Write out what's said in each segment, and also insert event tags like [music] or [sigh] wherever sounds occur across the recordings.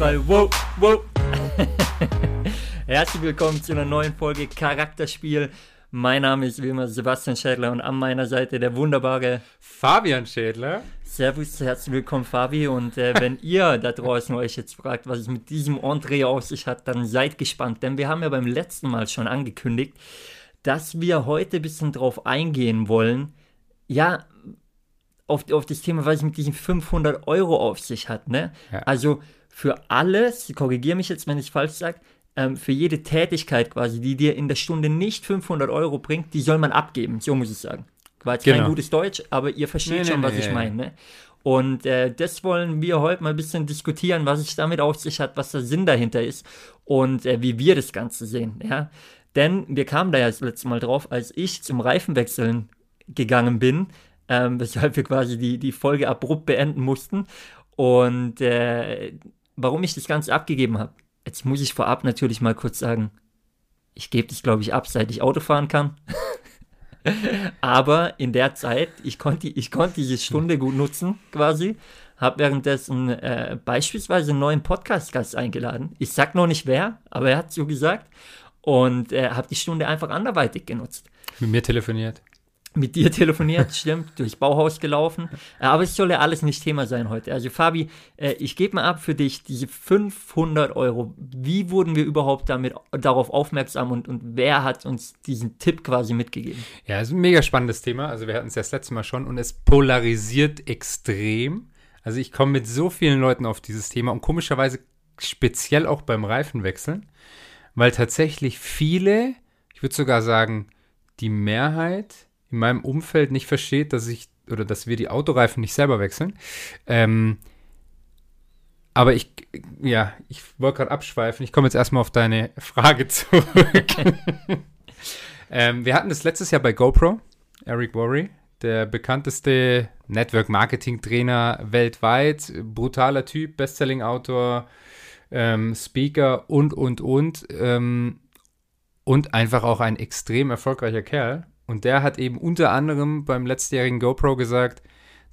schreie, wow, wow. [laughs] Herzlich willkommen zu einer neuen Folge Charakterspiel. Mein Name ist wie immer Sebastian Schädler und an meiner Seite der wunderbare Fabian Schädler. Servus, herzlich willkommen Fabi und äh, wenn [laughs] ihr da draußen euch jetzt fragt, was es mit diesem Entree auf sich hat, dann seid gespannt, denn wir haben ja beim letzten Mal schon angekündigt, dass wir heute ein bisschen drauf eingehen wollen, ja, auf, auf das Thema, was es mit diesen 500 Euro auf sich hat, ne? Ja. Also für alles, korrigiere mich jetzt, wenn ich falsch sage, ähm, für jede Tätigkeit quasi, die dir in der Stunde nicht 500 Euro bringt, die soll man abgeben, so muss ich sagen. War jetzt kein Genau. gutes Deutsch, aber ihr versteht Nee, schon, nee, was nee, ich meine, ne? Und äh, das wollen wir heute mal ein bisschen diskutieren, was es damit auf sich hat, was der Sinn dahinter ist und äh, wie wir das Ganze sehen, ja. Denn wir kamen da ja das letzte Mal drauf, als ich zum Reifenwechseln gegangen bin, ähm, weshalb wir quasi die, die Folge abrupt beenden mussten. Und äh, warum ich das Ganze abgegeben habe, jetzt muss ich vorab natürlich mal kurz sagen, ich gebe das, glaube ich, ab, seit ich Auto fahren kann. [laughs] Aber in der Zeit, ich konnte, ich konnte diese Stunde gut nutzen, quasi. Habe währenddessen äh, beispielsweise einen neuen Podcast-Gast eingeladen. Ich sag noch nicht wer, aber er hat so gesagt. Und äh, habe die Stunde einfach anderweitig genutzt Mit mir telefoniert. Mit dir [laughs] telefoniert, stimmt, durchs Bauhaus gelaufen. Äh, Aber es soll ja alles nicht Thema sein heute. Also Fabi, äh, ich gebe mal ab für dich diese 500 Euro. Wie wurden wir überhaupt damit darauf aufmerksam und, und wer hat uns diesen Tipp quasi mitgegeben? Ja, ist ein mega spannendes Thema. Also wir hatten es ja das letzte Mal schon und es polarisiert extrem. Also ich komme mit so vielen Leuten auf dieses Thema und komischerweise speziell auch beim Reifenwechseln, weil tatsächlich viele, ich würde sogar sagen, die Mehrheit in meinem Umfeld nicht versteht, dass ich oder dass wir die Autoreifen nicht selber wechseln. Ähm, aber ich, ja, ich wollte gerade abschweifen. Ich komme jetzt erstmal auf deine Frage [laughs] zurück. [laughs] ähm, wir hatten das letztes Jahr bei GoPro, Eric Worre, der bekannteste Network-Marketing-Trainer weltweit, brutaler Typ, Bestselling-Autor, ähm, Speaker und, und, und. Ähm, und einfach auch ein extrem erfolgreicher Kerl. Und der hat eben unter anderem beim letztjährigen GoPro gesagt,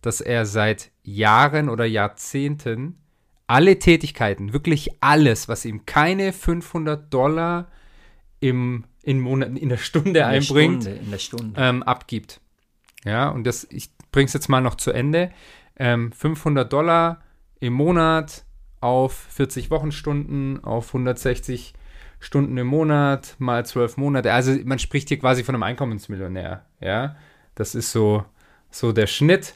dass er seit Jahren oder Jahrzehnten alle Tätigkeiten, wirklich alles, was ihm keine 500 Dollar im, in, Monat, in der Stunde In der einbringt, Stunde, in der Stunde. ähm, abgibt. Ja, und das, ich bringe es jetzt mal noch zu Ende. Ähm, 500 Dollar im Monat auf 40 Wochenstunden, auf 160 Stunden im Monat, mal 12 Monate. Also man spricht hier quasi von einem Einkommensmillionär. Ja, das ist so, so der Schnitt.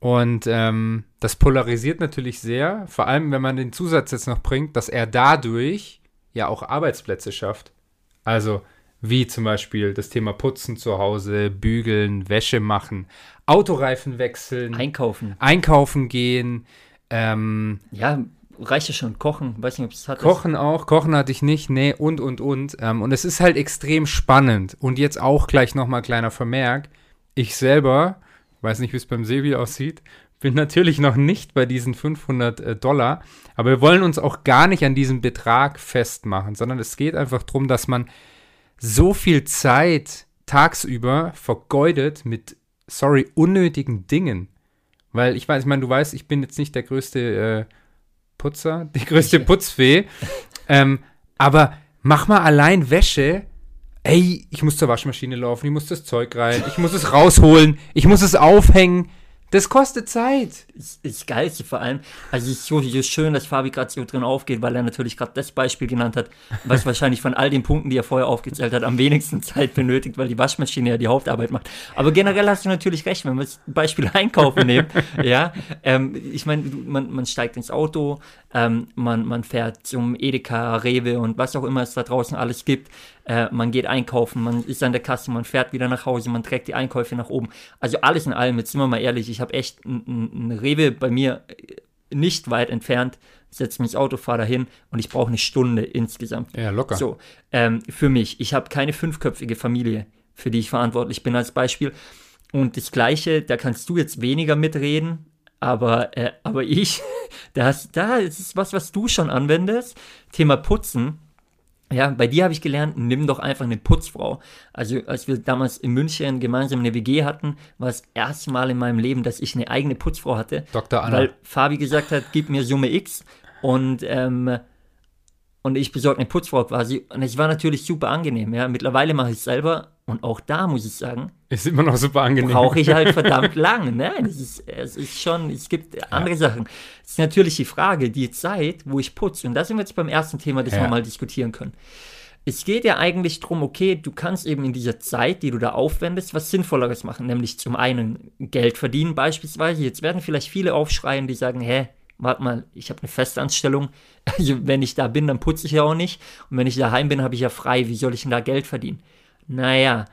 Und ähm, das polarisiert natürlich sehr, vor allem wenn man den Zusatz jetzt noch bringt, dass er dadurch ja auch Arbeitsplätze schafft. Also wie zum Beispiel das Thema Putzen zu Hause, Bügeln, Wäsche machen, Autoreifen wechseln, Einkaufen. einkaufen gehen, ähm, Ja, reicht ja schon. Kochen. Weiß nicht, ob es hat. Kochen auch, Kochen hatte ich nicht, nee, und, und, und. Ähm, und es ist halt extrem spannend. Und jetzt auch gleich nochmal kleiner Vermerk. Ich selber, weiß nicht, wie es beim Sebi aussieht, bin natürlich noch nicht bei diesen 500 äh, Dollar. Aber wir wollen uns auch gar nicht an diesem Betrag festmachen, sondern es geht einfach darum, dass man so viel Zeit tagsüber vergeudet mit, sorry, unnötigen Dingen. Weil ich weiß, ich meine, du weißt, ich bin jetzt nicht der größte äh, Putzer, die größte Putzfee. ähm, aber mach mal allein Wäsche. Ey, ich muss zur Waschmaschine laufen, ich muss das Zeug rein, ich muss es rausholen, ich muss es aufhängen. Das kostet Zeit. ist, ist geilste vor allem. Also es ist so, so schön, dass Fabi gerade so drin aufgeht, weil er natürlich gerade das Beispiel genannt hat, was wahrscheinlich von all den Punkten, die er vorher aufgezählt hat, am wenigsten Zeit benötigt, weil die Waschmaschine ja die Hauptarbeit macht. Aber generell hast du natürlich recht, wenn wir das Beispiel [laughs] Einkaufen nehmen. ja, ähm, ich meine, man, man steigt ins Auto, ähm, man, man fährt zum Edeka, Rewe und was auch immer es da draußen alles gibt. Äh, man geht einkaufen, man ist an der Kasse, man fährt wieder nach Hause, man trägt die Einkäufe nach oben. Also alles in allem, jetzt sind wir mal ehrlich, ich habe echt ein Rewe bei mir äh, nicht weit entfernt, setze mich ins Auto, fahre dahin und ich brauche eine Stunde insgesamt. Ja, locker. So, ähm, für mich. Ich habe keine fünfköpfige Familie, für die ich verantwortlich bin als Beispiel. Und das Gleiche, da kannst du jetzt weniger mitreden, aber, äh, aber ich, [laughs] das, da ist es was, was du schon anwendest. Thema Putzen. Ja, bei dir habe ich gelernt, nimm doch einfach eine Putzfrau. Also als wir damals in München gemeinsam eine WG hatten, war es erste Mal in meinem Leben, dass ich eine eigene Putzfrau hatte. Dr. Anna. Weil Fabi gesagt hat, gib mir Summe X und, ähm, und ich besorge eine Putzfrau quasi. Und es war natürlich super angenehm. Ja. Mittlerweile mache ich es selber und auch da muss ich sagen, Ist immer noch super angenehm. brauche ich halt verdammt [laughs] lang. Ne? Es, ist, es ist schon, es gibt andere Sachen. Es ist natürlich die Frage, die Zeit, wo ich putze. Und da sind wir jetzt beim ersten Thema, das Ja. wir mal diskutieren können. Es geht ja eigentlich darum, okay, du kannst eben in dieser Zeit, die du da aufwendest, was Sinnvolleres machen, nämlich zum einen Geld verdienen beispielsweise. Jetzt werden vielleicht viele aufschreien, die sagen, hä, warte mal, ich habe eine Festanstellung, [laughs] also wenn ich da bin, dann putze ich ja auch nicht und wenn ich daheim bin, habe ich ja frei, wie soll ich denn da Geld verdienen? Naja,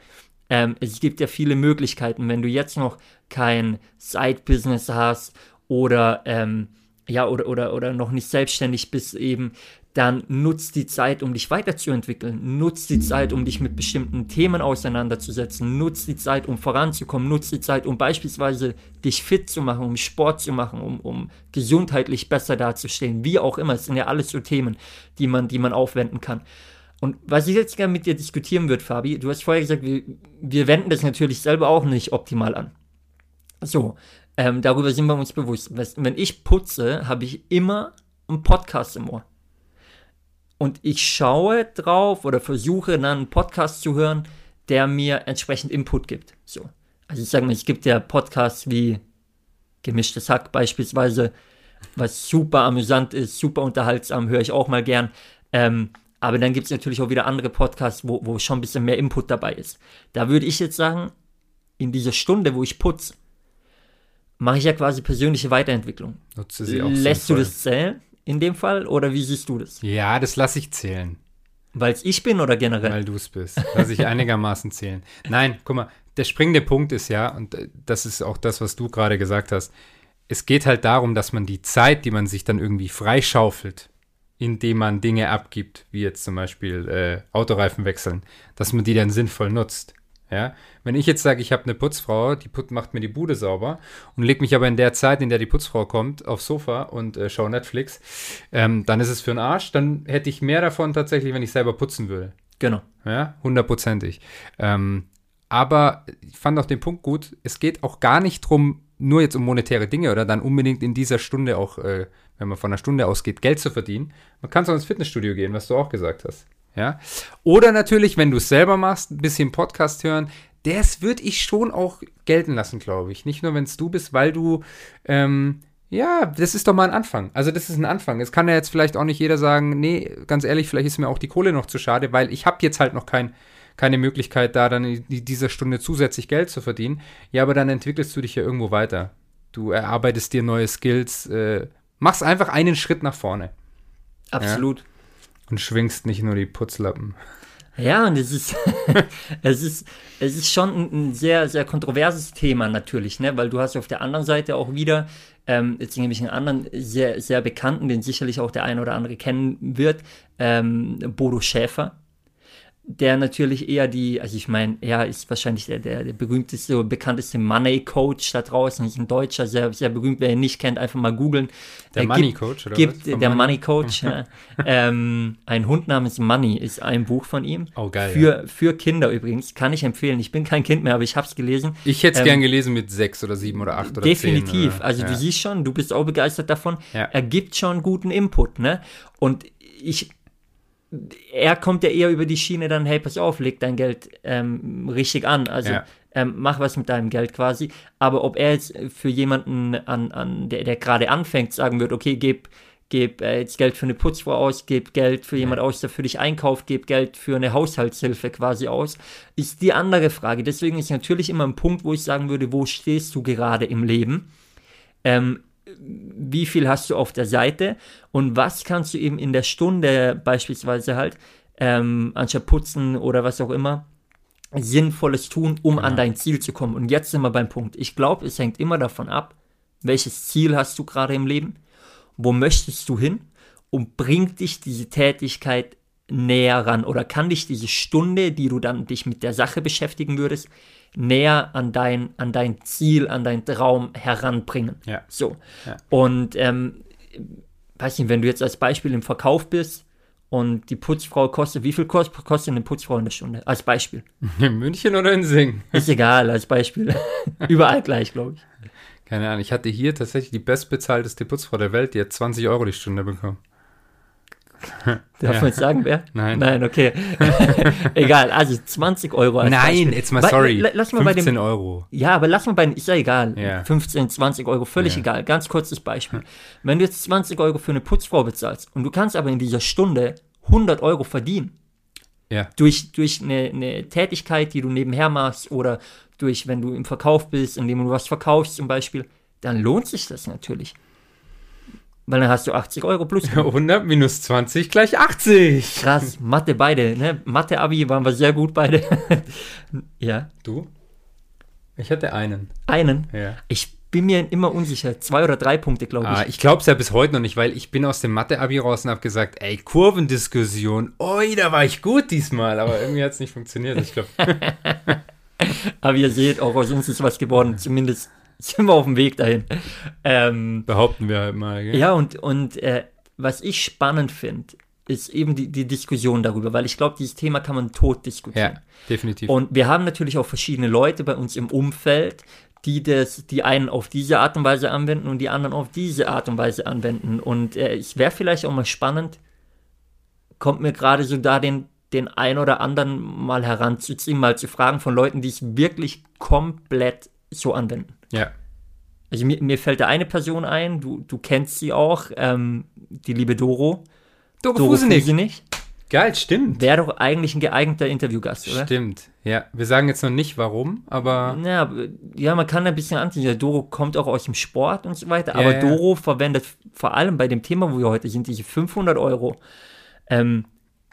ähm, es gibt ja viele Möglichkeiten, wenn du jetzt noch kein Side-Business hast oder ähm, ja, oder, oder, oder noch nicht selbstständig bist eben, dann nutzt die Zeit, um dich weiterzuentwickeln. Nutzt die Zeit, um dich mit bestimmten Themen auseinanderzusetzen. Nutzt die Zeit, um voranzukommen. Nutzt die Zeit, um beispielsweise dich fit zu machen, um Sport zu machen, um, um gesundheitlich besser dazustehen. Wie auch immer. Es sind ja alles so Themen, die man, die man aufwenden kann. Und was ich jetzt gerne mit dir diskutieren würde, Fabi, du hast vorher gesagt, wir, wir wenden das natürlich selber auch nicht optimal an. So, ähm, darüber sind wir uns bewusst. Wenn ich putze, habe ich immer einen Podcast im Ohr. Und ich schaue drauf oder versuche dann einen Podcast zu hören, der mir entsprechend Input gibt. So. Also ich sage mal, es gibt ja Podcasts wie Gemischtes Hack beispielsweise, was super amüsant ist, super unterhaltsam, höre ich auch mal gern. Ähm, aber dann gibt es natürlich auch wieder andere Podcasts, wo, wo schon ein bisschen mehr Input dabei ist. Da würde ich jetzt sagen, in dieser Stunde, wo ich putze, mache ich ja quasi persönliche Weiterentwicklung. Nutze sie auch Lässt du sinnvoll. das zählen in dem Fall oder wie siehst du das? Ja, das lasse ich zählen, Weil es ich bin oder generell? weil du es bist. Lasse ich einigermaßen zählen. Nein, guck mal, der springende Punkt ist ja, und äh, das ist auch das, was du gerade gesagt hast, es geht halt darum, dass man die Zeit, die man sich dann irgendwie freischaufelt, indem man Dinge abgibt, wie jetzt zum Beispiel äh, Autoreifen wechseln, dass man die dann sinnvoll nutzt. Ja? Wenn ich jetzt sage, ich habe eine Putzfrau, die put macht mir die Bude sauber und leg mich aber in der Zeit, in der die Putzfrau kommt, aufs Sofa und äh, schaue Netflix, ähm, dann ist es für den Arsch. Dann hätte ich mehr davon tatsächlich, wenn ich selber putzen würde. Genau. Ja, hundertprozentig. Ähm, aber ich fand auch den Punkt gut, es geht auch gar nicht drum, nur jetzt um monetäre Dinge oder dann unbedingt in dieser Stunde auch, äh, wenn man von einer Stunde ausgeht, Geld zu verdienen. Man kann so ins Fitnessstudio gehen, was du auch gesagt hast. Ja. Oder natürlich, wenn du es selber machst, ein bisschen Podcast hören. Das würde ich schon auch gelten lassen, glaube ich. Nicht nur, wenn es du bist, weil du, ähm, ja, das ist doch mal ein Anfang. Also das ist ein Anfang. Es kann ja jetzt vielleicht auch nicht jeder sagen, nee, ganz ehrlich, vielleicht ist mir auch die Kohle noch zu schade, weil ich habe jetzt halt noch kein, keine Möglichkeit, da dann in dieser Stunde zusätzlich Geld zu verdienen. Ja, aber dann entwickelst du dich ja irgendwo weiter. Du erarbeitest dir neue Skills, äh, machst einfach einen Schritt nach vorne Absolut. und schwingst nicht nur die Putzlappen. Ja, und es ist, [laughs] es ist, es ist schon ein, ein sehr, sehr kontroverses Thema natürlich, ne? weil du hast auf der anderen Seite auch wieder, ähm, jetzt nämlich einen anderen sehr, sehr bekannten, den sicherlich auch der eine oder andere kennen wird, ähm, Bodo Schäfer, der natürlich eher die, also ich meine, er ist wahrscheinlich der, der, der berühmteste, bekannteste Money-Coach da draußen, ist ein Deutscher, sehr, sehr berühmt, wer ihn nicht kennt, einfach mal googeln. Der Er Money gibt- Coach, oder gibt der Money? Money Coach. ja. [laughs] ähm, ein Hund namens Money ist ein Buch von ihm. Oh, geil, Für, für Kinder übrigens. Kann ich empfehlen. Ich bin kein Kind mehr, aber ich habe es gelesen. Ich hätte es Ähm, gern gelesen mit sechs oder sieben oder acht oder Definitiv. zehn. Oder, also ja. du siehst schon, du bist auch begeistert davon. Ja. Er gibt schon guten Input, ne? Und ich, er kommt ja eher über die Schiene dann, hey, pass auf, leg dein Geld ähm, richtig an. Also Ja. ähm, mach was mit deinem Geld quasi. Aber ob er jetzt für jemanden, an, an, der, der gerade anfängt, sagen wird, okay, gib, gib äh, jetzt Geld für eine Putzfrau aus, gib Geld für jemand aus, der für dich einkauft, gib Geld für eine Haushaltshilfe quasi aus, ist die andere Frage. Deswegen ist natürlich immer ein Punkt, wo ich sagen würde, wo stehst du gerade im Leben? Ähm, wie viel hast du auf der Seite und was kannst du eben in der Stunde beispielsweise halt, ähm, anstatt putzen oder was auch immer, Sinnvolles tun, um an dein Ziel zu kommen. Und jetzt sind wir beim Punkt. Ich glaube, es hängt immer davon ab, welches Ziel hast du gerade im Leben, wo möchtest du hin und bringt dich diese Tätigkeit näher ran oder kann dich diese Stunde, die du dann dich mit der Sache beschäftigen würdest, näher an dein, an dein Ziel, an dein Traum heranbringen. Ja. So. Ja. Und ähm, weiß nicht, wenn du jetzt als Beispiel im Verkauf bist und die Putzfrau kostet, wie viel kost, kostet eine Putzfrau in der Stunde? Als Beispiel. [laughs] In München oder in Sing? [laughs] Ist egal, als Beispiel. [laughs] Überall gleich, glaube ich. Keine Ahnung. Ich hatte hier tatsächlich die bestbezahlteste Putzfrau der Welt, die hat 20 Euro die Stunde bekommen. [laughs] Darf Ja. man jetzt sagen, wer? Nein. Nein, okay. [laughs] Egal, also 20 Euro als Nein, Beispiel. jetzt mal sorry. la- Lass mal bei 15 dem, Euro. ja, aber lass mal bei, ist ja egal. Ja. 15, 20 Euro, völlig Ja. egal. Ganz kurzes Beispiel. Wenn du jetzt 20 Euro für eine Putzfrau bezahlst und du kannst aber in dieser Stunde 100 Euro verdienen, Ja. durch, durch eine, eine Tätigkeit, die du nebenher machst oder durch, wenn du im Verkauf bist, indem du was verkaufst zum Beispiel, dann lohnt sich das natürlich. Weil dann hast du 80 Euro plus. 100 minus 20 gleich 80. Krass, Mathe beide, ne? Mathe-Abi waren wir sehr gut beide. [laughs] ja, Du? Ich hatte einen. einen. Ja. Ich bin mir immer unsicher. Zwei oder drei Punkte, glaube ich. Ah, ich glaube es ja bis heute noch nicht, weil ich bin aus dem Mathe-Abi raus und habe gesagt, ey, Kurvendiskussion, oi, da war ich gut diesmal, aber irgendwie hat es nicht funktioniert. Ich glaube, [laughs] Aber ihr seht, auch aus uns ist was geworden. Zumindest [laughs] sind wir auf dem Weg dahin. Ähm, behaupten wir halt mal. Gell? Ja, und, und äh, was ich spannend finde, ist eben die, die Diskussion darüber, weil ich glaube, dieses Thema kann man tot diskutieren. ja definitiv. Und wir haben natürlich auch verschiedene Leute bei uns im Umfeld, die das, die einen auf diese Art und Weise anwenden und die anderen auf diese Art und Weise anwenden. Und äh, es wäre vielleicht auch mal spannend, kommt mir gerade so da den, den ein oder anderen mal heranzuziehen, mal zu fragen von Leuten, die es wirklich komplett so anwenden. Ja. Also mir, mir fällt da eine Person ein, du, du kennst sie auch, ähm, die liebe Doro. Doro Doro Fusenig. Fusenig. Geil, stimmt. Wäre doch eigentlich ein geeigneter Interviewgast, oder? Stimmt. Ja, wir sagen jetzt noch nicht warum, aber Ja, ja, man kann da ein bisschen anziehen. Doro kommt auch aus dem Sport und so weiter, Ja, aber ja. Doro verwendet vor allem bei dem Thema, wo wir heute sind, diese 500 Euro. Ähm,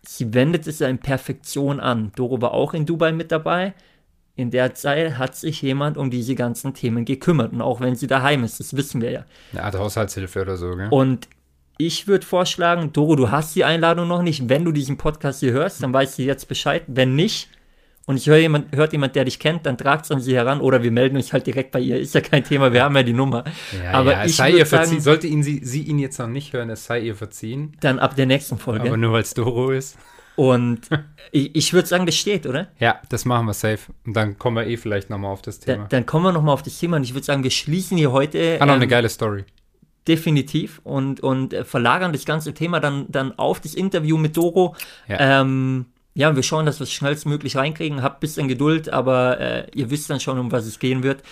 sie wendet es ja in Perfektion an. Doro war auch in Dubai mit dabei. In der Zeit hat sich jemand um diese ganzen Themen gekümmert. Und auch wenn sie daheim ist, das wissen wir ja. eine Art Haushaltshilfe oder so, gell? Und ich würde vorschlagen, Doro, du hast die Einladung noch nicht. Wenn du diesen Podcast hier hörst, dann weißt du jetzt Bescheid. Wenn nicht, und ich höre jemand, hört jemand, der dich kennt, dann tragt es an sie heran oder wir melden uns halt direkt bei ihr. Ist ja kein Thema, wir haben ja die Nummer. Ja, aber ja, es ich sei ihr verziehen. sagen- Sollte ihn sie, sie ihn jetzt noch nicht hören, es sei ihr verziehen. Dann ab der nächsten Folge. Aber nur weil es Doro ist. Und ich, ich würde sagen, das steht, oder? Ja, das machen wir safe. Und dann kommen wir eh vielleicht nochmal auf das Da, Thema. dann kommen wir nochmal auf das Thema und ich würde sagen, wir schließen hier heute Hat noch eine ähm, geile Story. definitiv und, und äh, verlagern das ganze Thema dann, dann auf das Interview mit Doro. Ja. Ähm, ja, wir schauen, dass wir es schnellstmöglich reinkriegen. Habt ein bisschen Geduld, aber äh, ihr wisst dann schon, um was es gehen wird.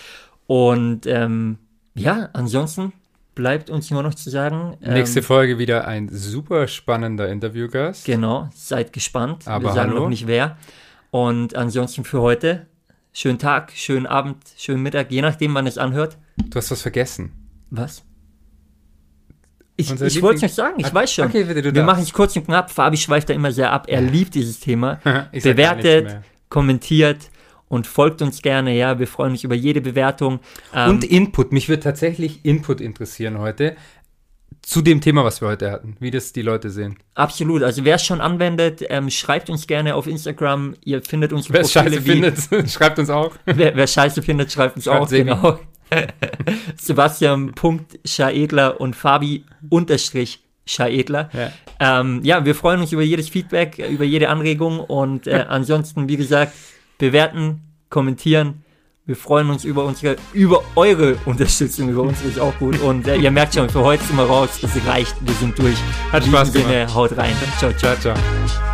Und ähm, ja, ansonsten bleibt uns nur noch zu sagen. Ähm, Nächste Folge wieder ein super spannender Interviewgast. Genau, seid gespannt. Aber wir sagen hallo. noch nicht wer. Und ansonsten für heute, schönen Tag, schönen Abend, schönen Mittag, je nachdem, wann es anhört. Du hast was vergessen. Was? Ich, Unser ich wollte es nicht sagen, ich Ah, weiß schon. okay, bitte, du Wir machen es kurz und knapp. Fabi schweift da immer sehr ab. Er liebt dieses Thema. [laughs] Bewertet, kommentiert und folgt uns gerne. Ja, wir freuen uns über jede Bewertung. Ähm, Und Input. Mich würde tatsächlich Input interessieren heute. Zu dem Thema, was wir heute hatten. Wie das die Leute sehen. absolut. Also wer es schon anwendet, ähm, schreibt uns gerne auf Instagram. Ihr findet unsere Wer scheiße wie- findet, [laughs] schreibt uns auch. Wer, wer Scheiße findet, schreibt uns Schreibt auch. Sebi. Genau. [laughs] Sebastian.schaedler und Fabi unterstrich Schaedler. Ja. Ähm, ja, wir freuen uns über jedes Feedback, über jede Anregung und äh, ansonsten, wie gesagt, bewerten, kommentieren. Wir freuen uns über unsere, über eure Unterstützung, über uns ist auch gut. Und äh, ihr merkt schon, für heute sind wir raus, es reicht, wir sind durch. Hat Spaß Sinne, haut rein. Ciao, ciao. Ciao, ciao.